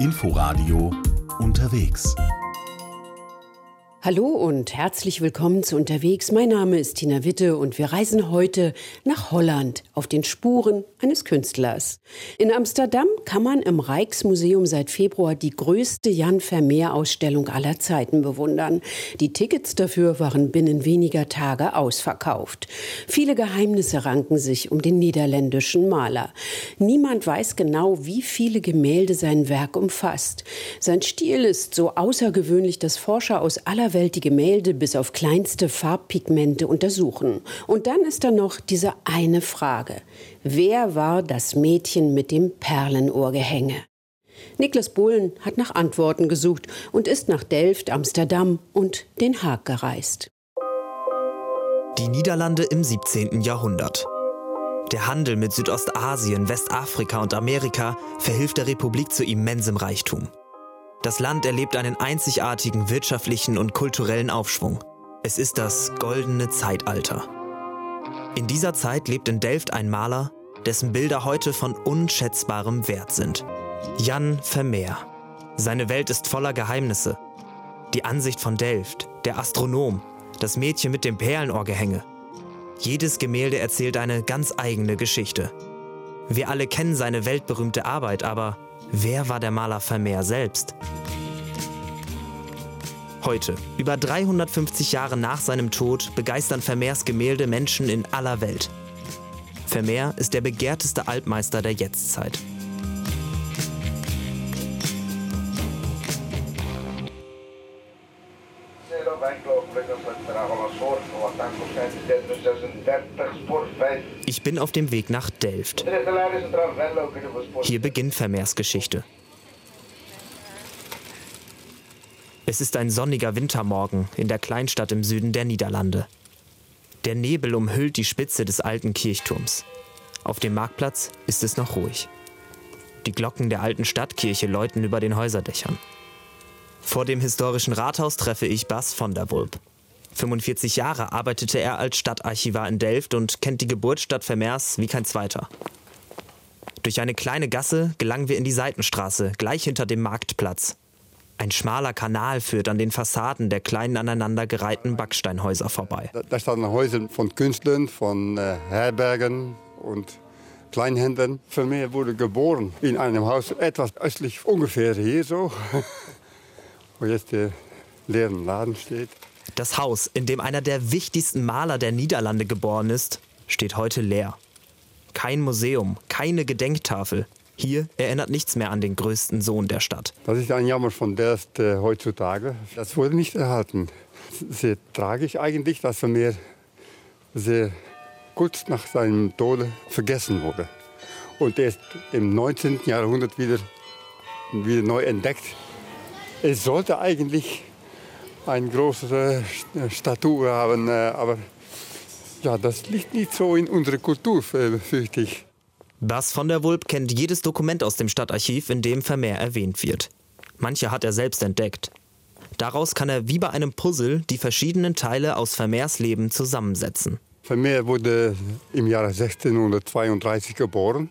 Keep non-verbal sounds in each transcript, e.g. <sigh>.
Inforadio unterwegs. Hallo und herzlich willkommen zu Unterwegs. Mein Name ist Tina Witte und wir reisen heute nach Holland auf den Spuren eines Künstlers. In Amsterdam kann man im Rijksmuseum seit Februar die größte Jan Vermeer Ausstellung aller Zeiten bewundern. Die Tickets dafür waren binnen weniger Tage ausverkauft. Viele Geheimnisse ranken sich um den niederländischen Maler. Niemand weiß genau, wie viele Gemälde sein Werk umfasst. Sein Stil ist so außergewöhnlich, dass Forscher aus aller Welt die Gemälde bis auf kleinste Farbpigmente untersuchen. Und dann ist da noch diese eine Frage. Wer war das Mädchen mit dem Perlenohrgehänge? Niklas Bohlen hat nach Antworten gesucht und ist nach Delft, Amsterdam und Den Haag gereist. Die Niederlande im 17. Jahrhundert. Der Handel mit Südostasien, Westafrika und Amerika verhilft der Republik zu immensem Reichtum. Das Land erlebt einen einzigartigen wirtschaftlichen und kulturellen Aufschwung. Es ist das goldene Zeitalter. In dieser Zeit lebt in Delft ein Maler, dessen Bilder heute von unschätzbarem Wert sind. Jan Vermeer. Seine Welt ist voller Geheimnisse. Die Ansicht von Delft, der Astronom, das Mädchen mit dem Perlenohrgehänge. Jedes Gemälde erzählt eine ganz eigene Geschichte. Wir alle kennen seine weltberühmte Arbeit, aber Wer war der Maler Vermeer selbst? Heute, über 350 Jahre nach seinem Tod, begeistern Vermeers Gemälde Menschen in aller Welt. Vermeer ist der begehrteste Altmeister der Jetztzeit. Ich bin auf dem Weg nach Delft. Hier beginnt Vermeers Geschichte. Es ist ein sonniger Wintermorgen in der Kleinstadt im Süden der Niederlande. Der Nebel umhüllt die Spitze des alten Kirchturms. Auf dem Marktplatz ist es noch ruhig. Die Glocken der alten Stadtkirche läuten über den Häuserdächern. Vor dem historischen Rathaus treffe ich Bas von der Wulp. 45 Jahre arbeitete er als Stadtarchivar in Delft und kennt die Geburtsstadt Vermeers wie kein zweiter. Durch eine kleine Gasse gelangen wir in die Seitenstraße, gleich hinter dem Marktplatz. Ein schmaler Kanal führt an den Fassaden der kleinen aneinandergereihten Backsteinhäuser vorbei. Da standen Häuser von Künstlern, von äh, Herbergen und Kleinhändlern. Vermeer wurde geboren in einem Haus etwas östlich, ungefähr hier so, <laughs> wo jetzt der leere Laden steht. Das Haus, in dem einer der wichtigsten Maler der Niederlande geboren ist, steht heute leer. Kein Museum, keine Gedenktafel. Hier erinnert nichts mehr an den größten Sohn der Stadt. Das ist ein Jammer von Delft äh, heutzutage. Das wurde nicht erhalten. Sehr tragisch eigentlich, dass er mir sehr kurz nach seinem Tode vergessen wurde. Und erst im 19. Jahrhundert wieder, wieder neu entdeckt. Es sollte eigentlich eine große äh, Statue haben. Äh, aber ja, das liegt nicht so in unserer Kultur, fürchte ich. Bas von der Wulp kennt jedes Dokument aus dem Stadtarchiv, in dem Vermeer erwähnt wird. Manche hat er selbst entdeckt. Daraus kann er wie bei einem Puzzle die verschiedenen Teile aus Vermeers Leben zusammensetzen. Vermeer wurde im Jahre 1632 geboren,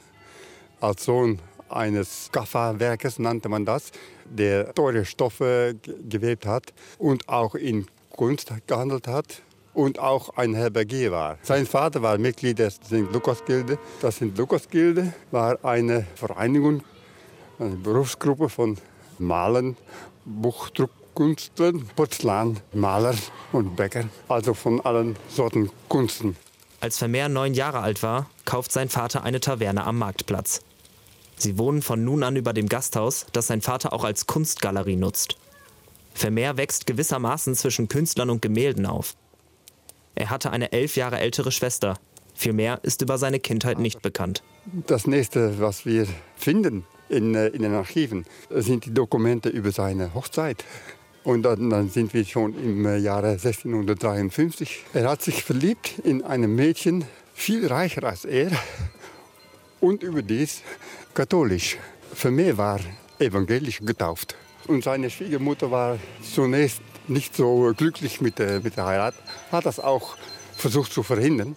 als Sohn eines Kafferwerkes nannte man das, der teure Stoffe gewebt hat und auch in Kunst gehandelt hat und auch ein Herbergier war. Sein Vater war Mitglied der St. Lukas-Gilde. Das St. Lukas-Gilde war eine Vereinigung, eine Berufsgruppe von Malern, Buchdruckkünstlern, Porzellanmalern und Bäckern, also von allen Sorten Kunsten. Als Vermeer neun Jahre alt war, kauft sein Vater eine Taverne am Marktplatz. Sie wohnen von nun an über dem Gasthaus, das sein Vater auch als Kunstgalerie nutzt. Vermeer wächst gewissermaßen zwischen Künstlern und Gemälden auf. Er hatte eine elf Jahre ältere Schwester. Viel mehr ist über seine Kindheit nicht bekannt. Das nächste, was wir finden in, äh, in den Archiven, sind die Dokumente über seine Hochzeit. Und dann, dann, sind wir schon im äh, Jahre 1653. Er hat sich verliebt in ein Mädchen, viel reicher als er und überdies katholisch. Für mich war evangelisch getauft. Und seine Schwiegermutter war zunächst nicht so glücklich mit der, mit der Heirat, hat das auch versucht zu verhindern.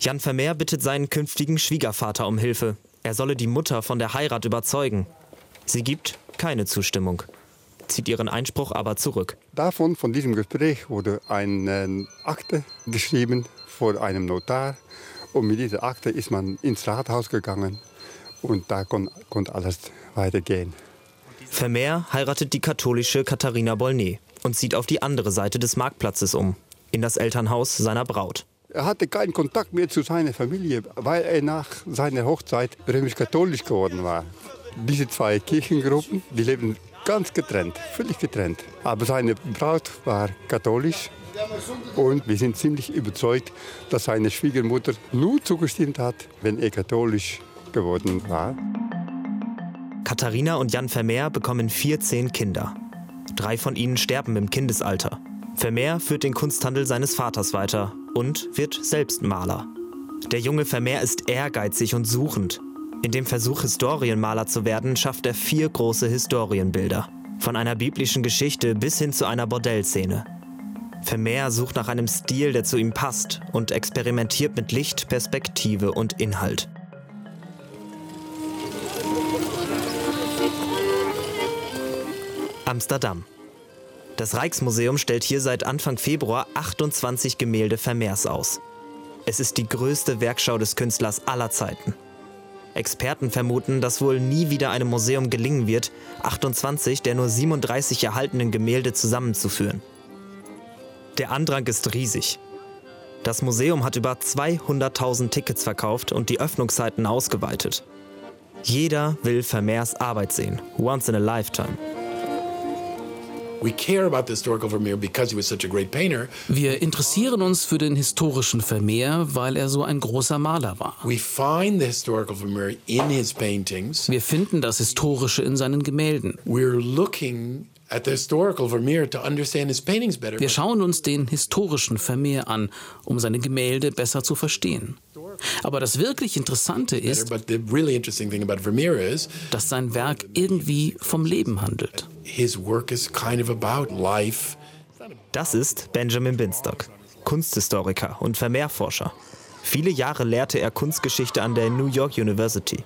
Jan Vermeer bittet seinen künftigen Schwiegervater um Hilfe. Er solle die Mutter von der Heirat überzeugen. Sie gibt, keine Zustimmung, zieht ihren Einspruch aber zurück. Davon, von diesem Gespräch, wurde eine Akte geschrieben vor einem Notar. Und mit dieser Akte ist man ins Rathaus gegangen und da kon, konnte alles weitergehen. Vermeer heiratet die katholische Katharina Bolnet und zieht auf die andere Seite des Marktplatzes um, in das Elternhaus seiner Braut. Er hatte keinen Kontakt mehr zu seiner Familie, weil er nach seiner Hochzeit römisch-katholisch geworden war. Diese zwei Kirchengruppen, die leben ganz getrennt, völlig getrennt. Aber seine Braut war katholisch und wir sind ziemlich überzeugt, dass seine Schwiegermutter nur zugestimmt hat, wenn er katholisch geworden war. Katharina und Jan Vermeer bekommen 14 Kinder. Drei von ihnen sterben im Kindesalter. Vermeer führt den Kunsthandel seines Vaters weiter und wird selbst Maler. Der junge Vermeer ist ehrgeizig und suchend. In dem Versuch, Historienmaler zu werden, schafft er vier große Historienbilder. Von einer biblischen Geschichte bis hin zu einer Bordellszene. Vermeer sucht nach einem Stil, der zu ihm passt und experimentiert mit Licht, Perspektive und Inhalt. Amsterdam. Das Rijksmuseum stellt hier seit Anfang Februar 28 Gemälde Vermeers aus. Es ist die größte Werkschau des Künstlers aller Zeiten. Experten vermuten, dass wohl nie wieder einem Museum gelingen wird, 28 der nur 37 erhaltenen Gemälde zusammenzuführen. Der Andrang ist riesig. Das Museum hat über 200.000 Tickets verkauft und die Öffnungszeiten ausgeweitet. Jeder will Vermeers Arbeit sehen, once in a lifetime. Wir interessieren uns für den historischen Vermeer, weil er so ein großer Maler war. Wir finden das Historische in seinen Gemälden. Wir schauen uns den historischen Vermeer an, um seine Gemälde besser zu verstehen. Aber das wirklich Interessante ist, dass sein Werk irgendwie vom Leben handelt. Das ist Benjamin Binstock, Kunsthistoriker und Vermehrforscher. Viele Jahre lehrte er Kunstgeschichte an der New York University.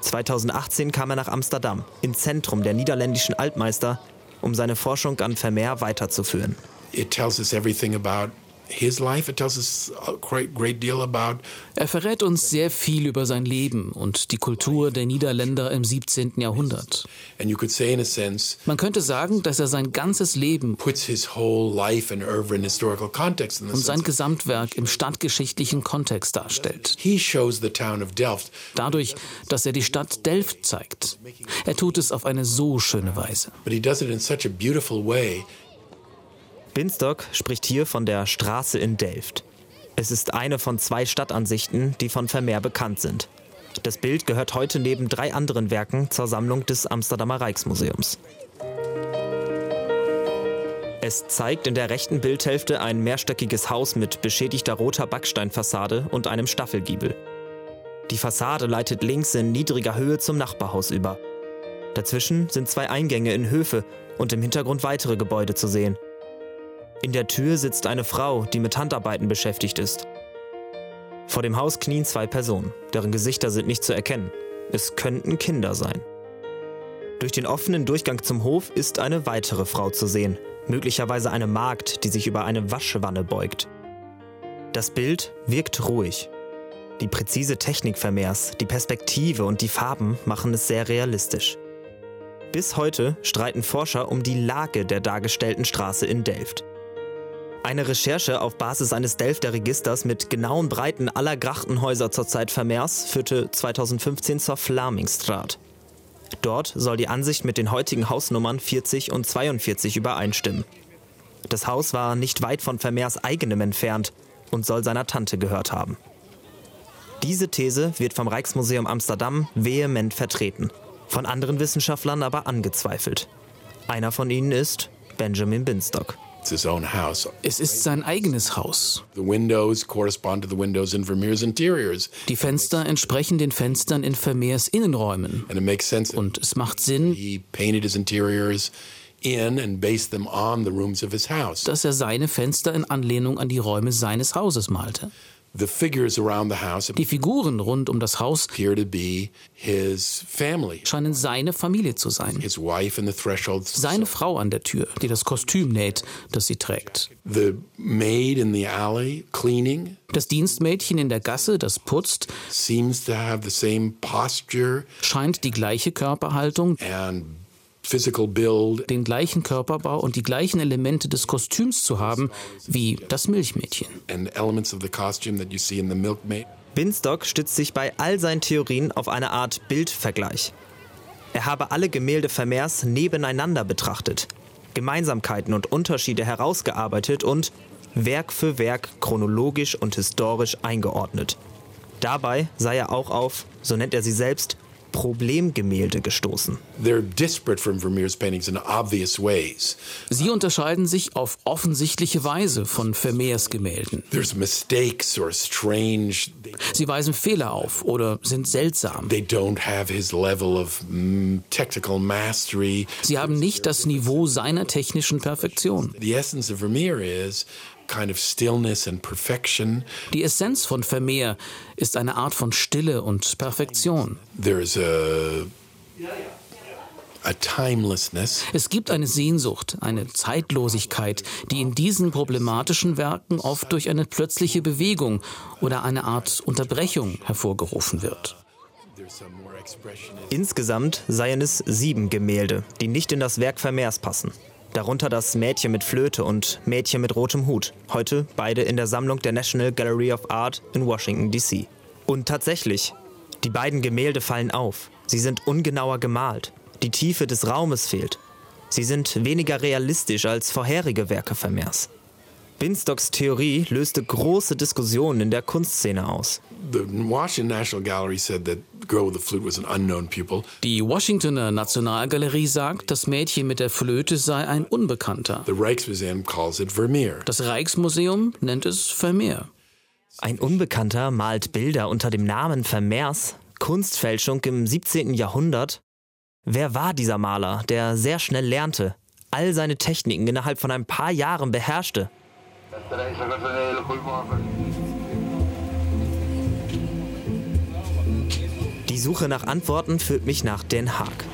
2018 kam er nach Amsterdam, im Zentrum der niederländischen Altmeister, um seine Forschung an Vermeer weiterzuführen. It tells us everything about er verrät uns sehr viel über sein Leben und die Kultur der Niederländer im 17. Jahrhundert. Man könnte sagen, dass er sein ganzes Leben und sein Gesamtwerk im stadtgeschichtlichen Kontext darstellt. Dadurch, dass er die Stadt Delft zeigt. Er tut es auf eine so schöne Weise. Binstock spricht hier von der Straße in Delft. Es ist eine von zwei Stadtansichten, die von Vermeer bekannt sind. Das Bild gehört heute neben drei anderen Werken zur Sammlung des Amsterdamer Rijksmuseums. Es zeigt in der rechten Bildhälfte ein mehrstöckiges Haus mit beschädigter roter Backsteinfassade und einem Staffelgiebel. Die Fassade leitet links in niedriger Höhe zum Nachbarhaus über. Dazwischen sind zwei Eingänge in Höfe und im Hintergrund weitere Gebäude zu sehen. In der Tür sitzt eine Frau, die mit Handarbeiten beschäftigt ist. Vor dem Haus knien zwei Personen, deren Gesichter sind nicht zu erkennen. Es könnten Kinder sein. Durch den offenen Durchgang zum Hof ist eine weitere Frau zu sehen, möglicherweise eine Magd, die sich über eine Waschwanne beugt. Das Bild wirkt ruhig. Die präzise Technik Vermeers, die Perspektive und die Farben machen es sehr realistisch. Bis heute streiten Forscher um die Lage der dargestellten Straße in Delft. Eine Recherche auf Basis eines Delfter Registers mit genauen Breiten aller Grachtenhäuser zur Zeit Vermeers führte 2015 zur Flamingstraat. Dort soll die Ansicht mit den heutigen Hausnummern 40 und 42 übereinstimmen. Das Haus war nicht weit von Vermeers eigenem entfernt und soll seiner Tante gehört haben. Diese These wird vom Rijksmuseum Amsterdam vehement vertreten, von anderen Wissenschaftlern aber angezweifelt. Einer von ihnen ist Benjamin Binstock. Es ist sein eigenes Haus. Die Fenster entsprechen den Fenstern in Vermeers Innenräumen. Und es macht Sinn, dass er seine Fenster in Anlehnung an die Räume seines Hauses malte. Die Figuren rund um das Haus scheinen seine Familie zu sein. Seine Frau an der Tür, die das Kostüm näht, das sie trägt. Das Dienstmädchen in der Gasse, das putzt, scheint die gleiche Körperhaltung den gleichen Körperbau und die gleichen Elemente des Kostüms zu haben wie das Milchmädchen. Binstock stützt sich bei all seinen Theorien auf eine Art Bildvergleich. Er habe alle Gemälde Vermeers nebeneinander betrachtet, Gemeinsamkeiten und Unterschiede herausgearbeitet und Werk für Werk chronologisch und historisch eingeordnet. Dabei sei er auch auf, so nennt er sie selbst, Problemgemälde gestoßen. Sie unterscheiden sich auf offensichtliche Weise von Vermeers Gemälden. Sie weisen Fehler auf oder sind seltsam. Mm, Sie haben nicht das Niveau seiner technischen Perfektion. Die Essenz von Vermeer ist eine Art von Stille und Perfektion. Es gibt eine Sehnsucht, eine Zeitlosigkeit, die in diesen problematischen Werken oft durch eine plötzliche Bewegung oder eine Art Unterbrechung hervorgerufen wird. Insgesamt seien es sieben Gemälde, die nicht in das Werk Vermeers passen. Darunter das Mädchen mit Flöte und Mädchen mit rotem Hut. Heute beide in der Sammlung der National Gallery of Art in Washington, D.C. Und tatsächlich, die beiden Gemälde fallen auf. Sie sind ungenauer gemalt. Die Tiefe des Raumes fehlt. Sie sind weniger realistisch als vorherige Werke Vermeers. Binstocks Theorie löste große Diskussionen in der Kunstszene aus. Die Washingtoner Nationalgalerie sagt, das Mädchen mit der Flöte sei ein Unbekannter. Das Rijksmuseum nennt es Vermeer. Ein Unbekannter malt Bilder unter dem Namen Vermeers, Kunstfälschung im 17. Jahrhundert. Wer war dieser Maler, der sehr schnell lernte, all seine Techniken innerhalb von ein paar Jahren beherrschte? Die Suche nach Antworten führt mich nach Den Haag.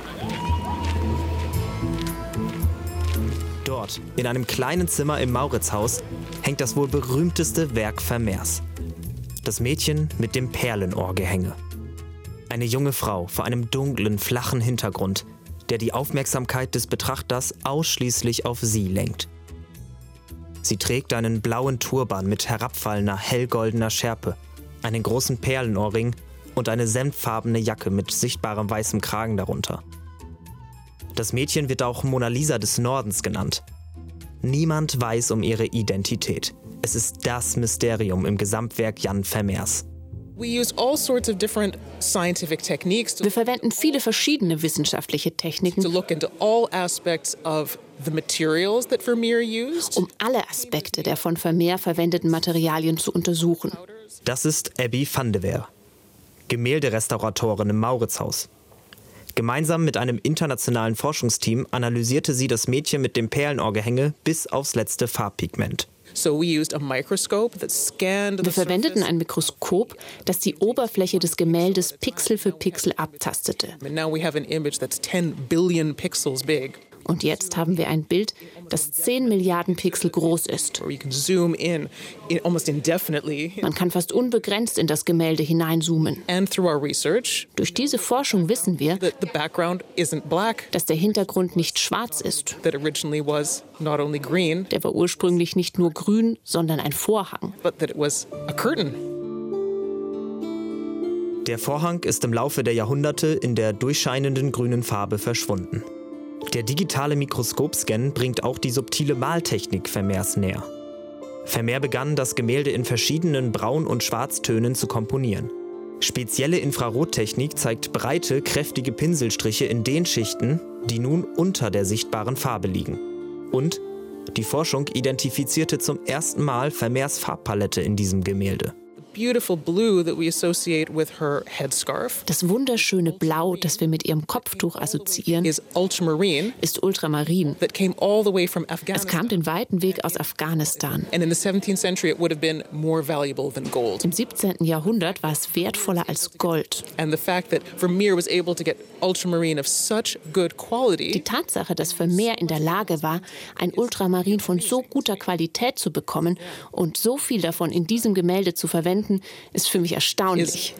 Dort, in einem kleinen Zimmer im Mauritzhaus, hängt das wohl berühmteste Werk Vermeers. Das Mädchen mit dem Perlenohrgehänge. Eine junge Frau vor einem dunklen, flachen Hintergrund, der die Aufmerksamkeit des Betrachters ausschließlich auf sie lenkt. Sie trägt einen blauen Turban mit herabfallender hellgoldener Schärpe, einen großen Perlenohrring und eine senffarbene Jacke mit sichtbarem weißem Kragen darunter. Das Mädchen wird auch Mona Lisa des Nordens genannt. Niemand weiß um ihre Identität. Es ist das Mysterium im Gesamtwerk Jan Vermeers. Wir verwenden viele verschiedene wissenschaftliche Techniken, um alle Aspekte der von Vermeer verwendeten Materialien zu untersuchen. Das ist Abby van de Weer, Gemälderestauratorin im Mauritzhaus. Gemeinsam mit einem internationalen Forschungsteam analysierte sie das Mädchen mit dem Perlenohrgehänge bis aufs letzte Farbpigment. Wir verwendeten ein Mikroskop, das die Oberfläche des Gemäldes Pixel für Pixel abtastete. Und jetzt haben wir ein Bild, das 10 Milliarden Pixel groß ist. Man kann fast unbegrenzt in das Gemälde hineinzoomen. Durch diese Forschung wissen wir, dass der Hintergrund nicht schwarz ist. Der war ursprünglich nicht nur grün, sondern ein Vorhang. Der Vorhang ist im Laufe der Jahrhunderte in der durchscheinenden grünen Farbe verschwunden. Der digitale Mikroskopscan bringt auch die subtile Maltechnik Vermeers näher. Vermeer begann, das Gemälde in verschiedenen Braun- und Schwarztönen zu komponieren. Spezielle Infrarottechnik zeigt breite, kräftige Pinselstriche in den Schichten, die nun unter der sichtbaren Farbe liegen. Und die Forschung identifizierte zum ersten Mal Vermeers Farbpalette in diesem Gemälde. Das wunderschöne Blau, das wir mit ihrem Kopftuch assoziieren, ist Ultramarin. Es kam den weiten Weg aus Afghanistan. Im 17. Jahrhundert war es wertvoller als Gold. Die Tatsache, dass Vermeer in der Lage war, ein Ultramarin von so guter Qualität zu bekommen und so viel davon in diesem Gemälde zu verwenden, ist für mich erstaunlich.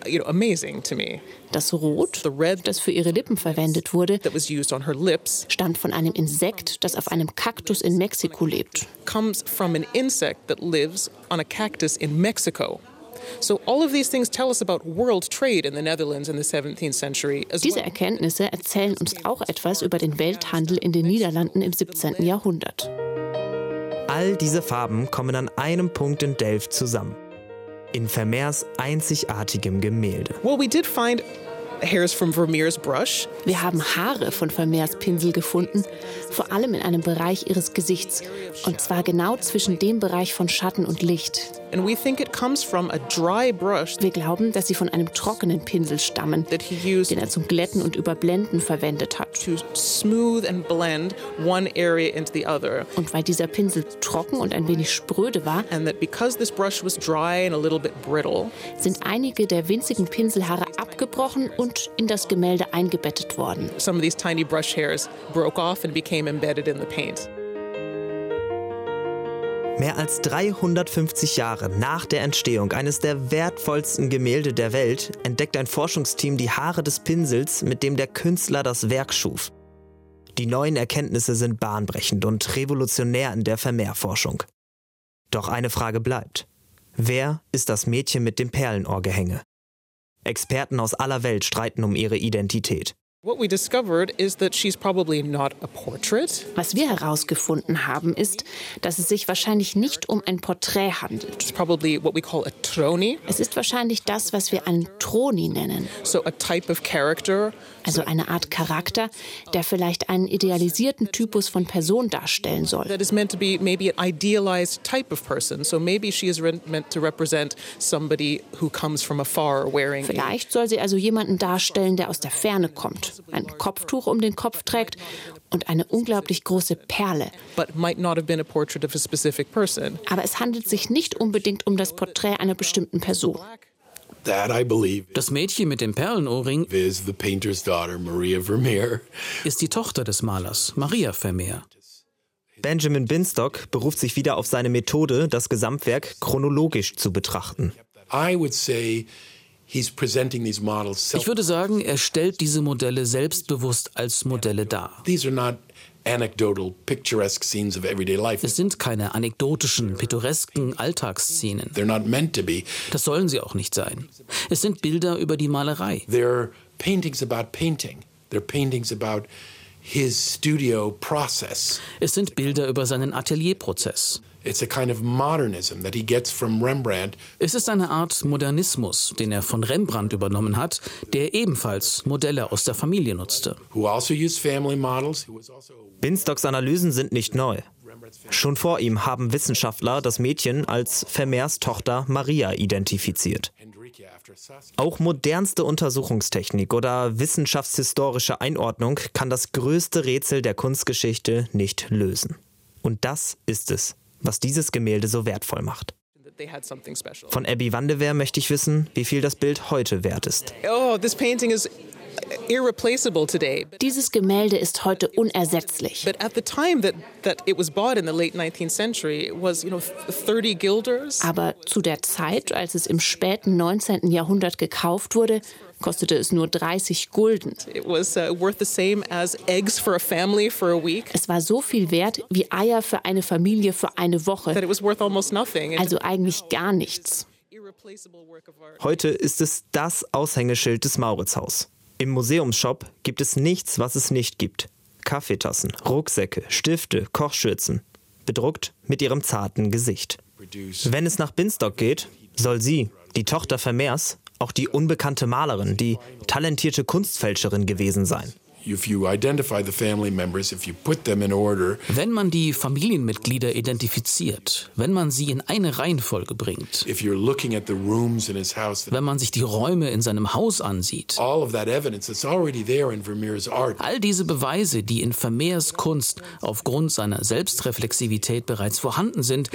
Das Rot, das für ihre Lippen verwendet wurde, stammt von einem Insekt, das auf einem Kaktus in Mexiko lebt. Comes from an insect that lives on a cactus in Mexico. Diese Erkenntnisse erzählen uns auch etwas über den Welthandel in den Niederlanden im 17. Jahrhundert. All diese Farben kommen an einem Punkt in Delft zusammen. In Vermeers einzigartigem Gemälde. Well, we did find hairs from Vermeer's brush. Wir haben Haare von Vermeers Pinsel gefunden, vor allem in einem Bereich ihres Gesichts, und zwar genau zwischen dem Bereich von Schatten und Licht. Wir glauben, dass sie von einem trockenen Pinsel stammen, den er zum Glätten und Überblenden verwendet hat. Und weil dieser Pinsel trocken und ein wenig spröde war, sind einige der winzigen Pinselhaare abgebrochen und in das Gemälde eingebettet worden. Some of these tiny brush hairs broke off and became embedded in the paint. Mehr als 350 Jahre nach der Entstehung eines der wertvollsten Gemälde der Welt entdeckt ein Forschungsteam die Haare des Pinsels, mit dem der Künstler das Werk schuf. Die neuen Erkenntnisse sind bahnbrechend und revolutionär in der Vermehrforschung. Doch eine Frage bleibt. Wer ist das Mädchen mit dem Perlenohrgehänge? Experten aus aller Welt streiten um ihre Identität. Was wir herausgefunden haben, ist, dass es sich wahrscheinlich nicht um ein Porträt handelt. Es ist wahrscheinlich das, was wir einen Troni nennen. Also eine Art Charakter, der vielleicht einen idealisierten Typus von Person darstellen soll. That is meant to be maybe an idealized type of person. So maybe she is meant to represent somebody who comes from afar wearing. Vielleicht soll sie also jemanden darstellen, der aus der Ferne kommt ein Kopftuch um den Kopf trägt und eine unglaublich große Perle. Aber es handelt sich nicht unbedingt um das Porträt einer bestimmten Person. Das Mädchen mit dem Perlenohrring ist die Tochter des Malers, Maria Vermeer. Benjamin Binstock beruft sich wieder auf seine Methode, das Gesamtwerk chronologisch zu betrachten. I would say ich würde sagen, er stellt diese Modelle selbstbewusst als Modelle dar. Es sind keine anekdotischen, pittoresken Alltagsszenen. Das sollen sie auch nicht sein. Es sind Bilder über die Malerei. They're paintings about painting. They're paintings about. Es sind Bilder über seinen Atelierprozess. Es ist eine Art Modernismus, den er von Rembrandt übernommen hat, der ebenfalls Modelle aus der Familie nutzte. Also Binstocks Analysen sind nicht neu. Schon vor ihm haben Wissenschaftler das Mädchen als Vermeers Tochter Maria identifiziert. Auch modernste Untersuchungstechnik oder wissenschaftshistorische Einordnung kann das größte Rätsel der Kunstgeschichte nicht lösen. Und das ist es, was dieses Gemälde so wertvoll macht. Von Abby Wandewehr möchte ich wissen, wie viel das Bild heute wert ist. Oh, this painting is dieses Gemälde ist heute unersetzlich. Aber zu der Zeit, als es im späten 19. Jahrhundert gekauft wurde, kostete es nur 30 Gulden. Uh, es war so viel wert wie Eier für eine Familie für eine Woche. Also eigentlich gar nichts. Heute ist es das Aushängeschild des Mauritzhaus. Im Museumsshop gibt es nichts, was es nicht gibt. Kaffeetassen, Rucksäcke, Stifte, Kochschürzen. Bedruckt mit ihrem zarten Gesicht. Wenn es nach Binstock geht, soll sie, die Tochter Vermeers, auch die unbekannte Malerin, die talentierte Kunstfälscherin gewesen sein. Wenn man die Familienmitglieder identifiziert, wenn man sie in eine Reihenfolge bringt, wenn man sich die Räume in seinem Haus ansieht, all diese Beweise, die in Vermeers Kunst aufgrund seiner Selbstreflexivität bereits vorhanden sind,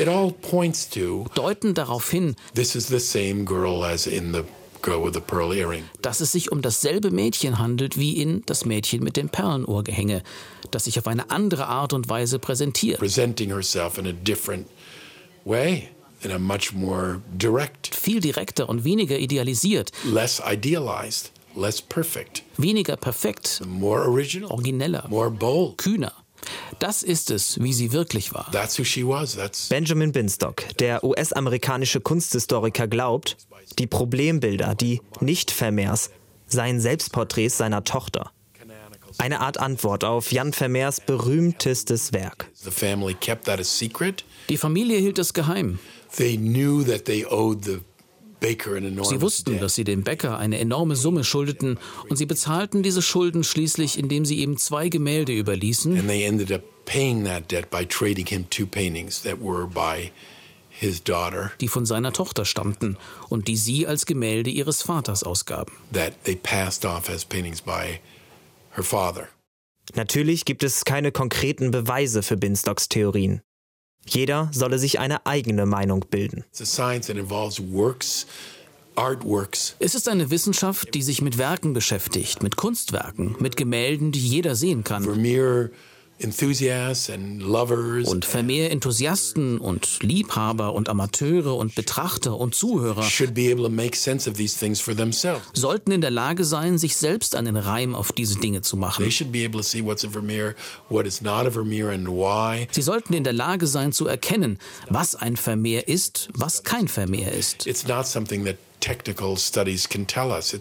deuten darauf hin, this is the same girl as in the dass es sich um dasselbe Mädchen handelt wie in Das Mädchen mit dem Perlenohrgehänge, das sich auf eine andere Art und Weise präsentiert. Presenting herself in a different way. In a much more direct. Viel direkter und weniger idealisiert. Less idealized, less perfect. Weniger perfekt. More original. Origineller. More bold. Kühner. Das ist es, wie sie wirklich war. That's who she was. That's Benjamin Binstock, der US-amerikanische Kunsthistoriker, glaubt, die Problembilder, die Nicht-Vermeers, seien Selbstporträts seiner Tochter. Eine Art Antwort auf Jan Vermeers berühmtestes Werk. Die Familie hielt es geheim. They knew that they owed the Sie wussten, dass sie dem Bäcker eine enorme Summe schuldeten und sie bezahlten diese Schulden schließlich, indem sie ihm zwei Gemälde überließen. And they ended up paying that debt by trading him two paintings that were by his daughter. Die von seiner Tochter stammten und die sie als Gemälde ihres Vaters ausgaben. That they passed off as paintings by her father. Natürlich gibt es keine konkreten Beweise für Binstocks Theorien. Jeder solle sich eine eigene Meinung bilden. Es ist eine Wissenschaft, die sich mit Werken beschäftigt, mit Kunstwerken, mit Gemälden, die jeder sehen kann. Vermeer und Vermeer Enthusiasten und Liebhaber und Amateure und Betrachter und Zuhörer sollten in der Lage sein, sich selbst einen Reim auf diese Dinge zu machen. Sie sollten in der Lage sein zu erkennen, was ein Vermeer ist, was kein Vermeer ist. It's not something that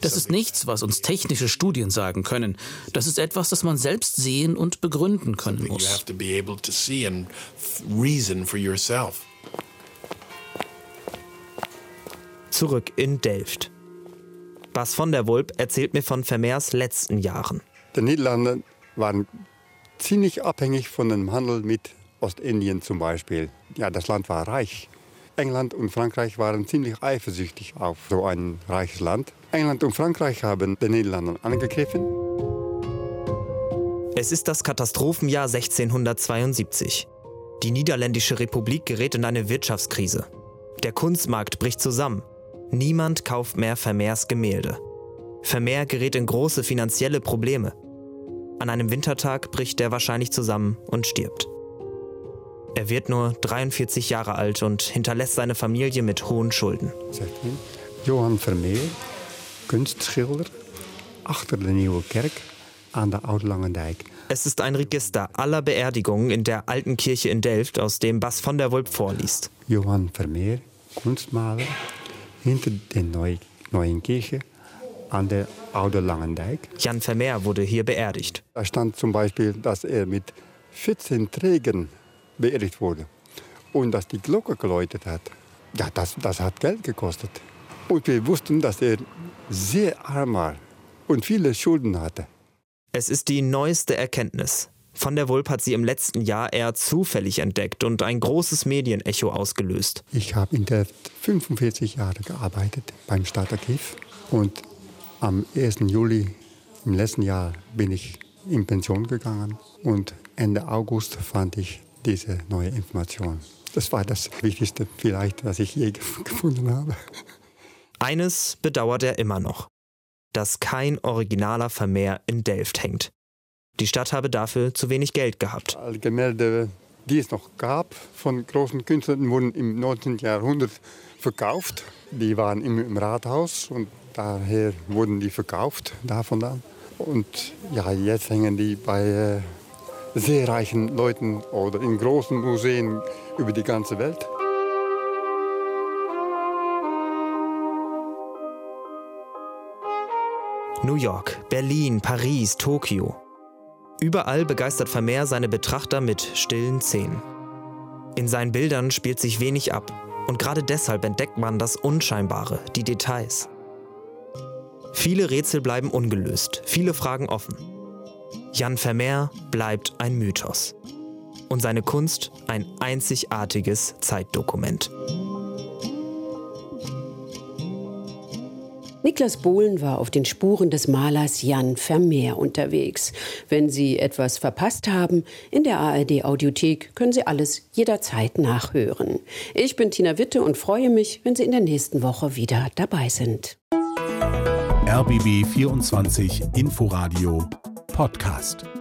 das ist nichts, was uns technische Studien sagen können. Das ist etwas, das man selbst sehen und begründen können muss. Zurück in Delft. Bas von der Wulp erzählt mir von Vermeers letzten Jahren. Die Niederlande waren ziemlich abhängig von dem Handel mit Ostindien zum Beispiel. Ja, das Land war reich. England und Frankreich waren ziemlich eifersüchtig auf so ein reiches Land. England und Frankreich haben den Niederlanden angegriffen. Es ist das Katastrophenjahr 1672. Die Niederländische Republik gerät in eine Wirtschaftskrise. Der Kunstmarkt bricht zusammen. Niemand kauft mehr Vermeers Gemälde. Vermeer gerät in große finanzielle Probleme. An einem Wintertag bricht er wahrscheinlich zusammen und stirbt. Er wird nur 43 Jahre alt und hinterlässt seine Familie mit hohen Schulden. Johann Vermeer, Kunstschilder, achter de Nieuwe Kerk an der Oud-Langendijk. Es ist ein Register aller Beerdigungen in der alten Kirche in Delft, aus dem Bas von der Wulp vorliest. Johann Vermeer, Kunstmaler, hinter der neuen Kirche an der Oude Langendijk. Jan Vermeer wurde hier beerdigt. Da stand zum Beispiel, dass er mit 14 Trägern beerdigt wurde. Und dass die Glocke geläutet hat, ja, das, das hat Geld gekostet. Und wir wussten, dass er sehr arm war und viele Schulden hatte. Es ist die neueste Erkenntnis. Von der Wulp hat sie im letzten Jahr eher zufällig entdeckt und ein großes Medienecho ausgelöst. Ich habe in der 45 Jahre gearbeitet beim Stadtarchiv und am 1. Juli im letzten Jahr bin ich in Pension gegangen und Ende August fand ich diese neue Information. Das war das Wichtigste vielleicht, was ich je <laughs> gefunden habe. Eines bedauert er immer noch, dass kein originaler Vermeer in Delft hängt. Die Stadt habe dafür zu wenig Geld gehabt. Alle Gemälde, die es noch gab von großen Künstlern, wurden im 19. Jahrhundert verkauft. Die waren im, im Rathaus und daher wurden die verkauft davon dann. Und ja, jetzt hängen die bei äh, sehr reichen Leuten oder in großen Museen über die ganze Welt. New York, Berlin, Paris, Tokio. Überall begeistert Vermeer seine Betrachter mit stillen Szenen. In seinen Bildern spielt sich wenig ab und gerade deshalb entdeckt man das Unscheinbare, die Details. Viele Rätsel bleiben ungelöst, viele Fragen offen. Jan Vermeer bleibt ein Mythos. Und seine Kunst ein einzigartiges Zeitdokument. Niklas Bohlen war auf den Spuren des Malers Jan Vermeer unterwegs. Wenn Sie etwas verpasst haben, in der ARD Audiothek können Sie alles jederzeit nachhören. Ich bin Tina Witte und freue mich, wenn Sie in der nächsten Woche wieder dabei sind. RBB 24 Inforadio Podcast.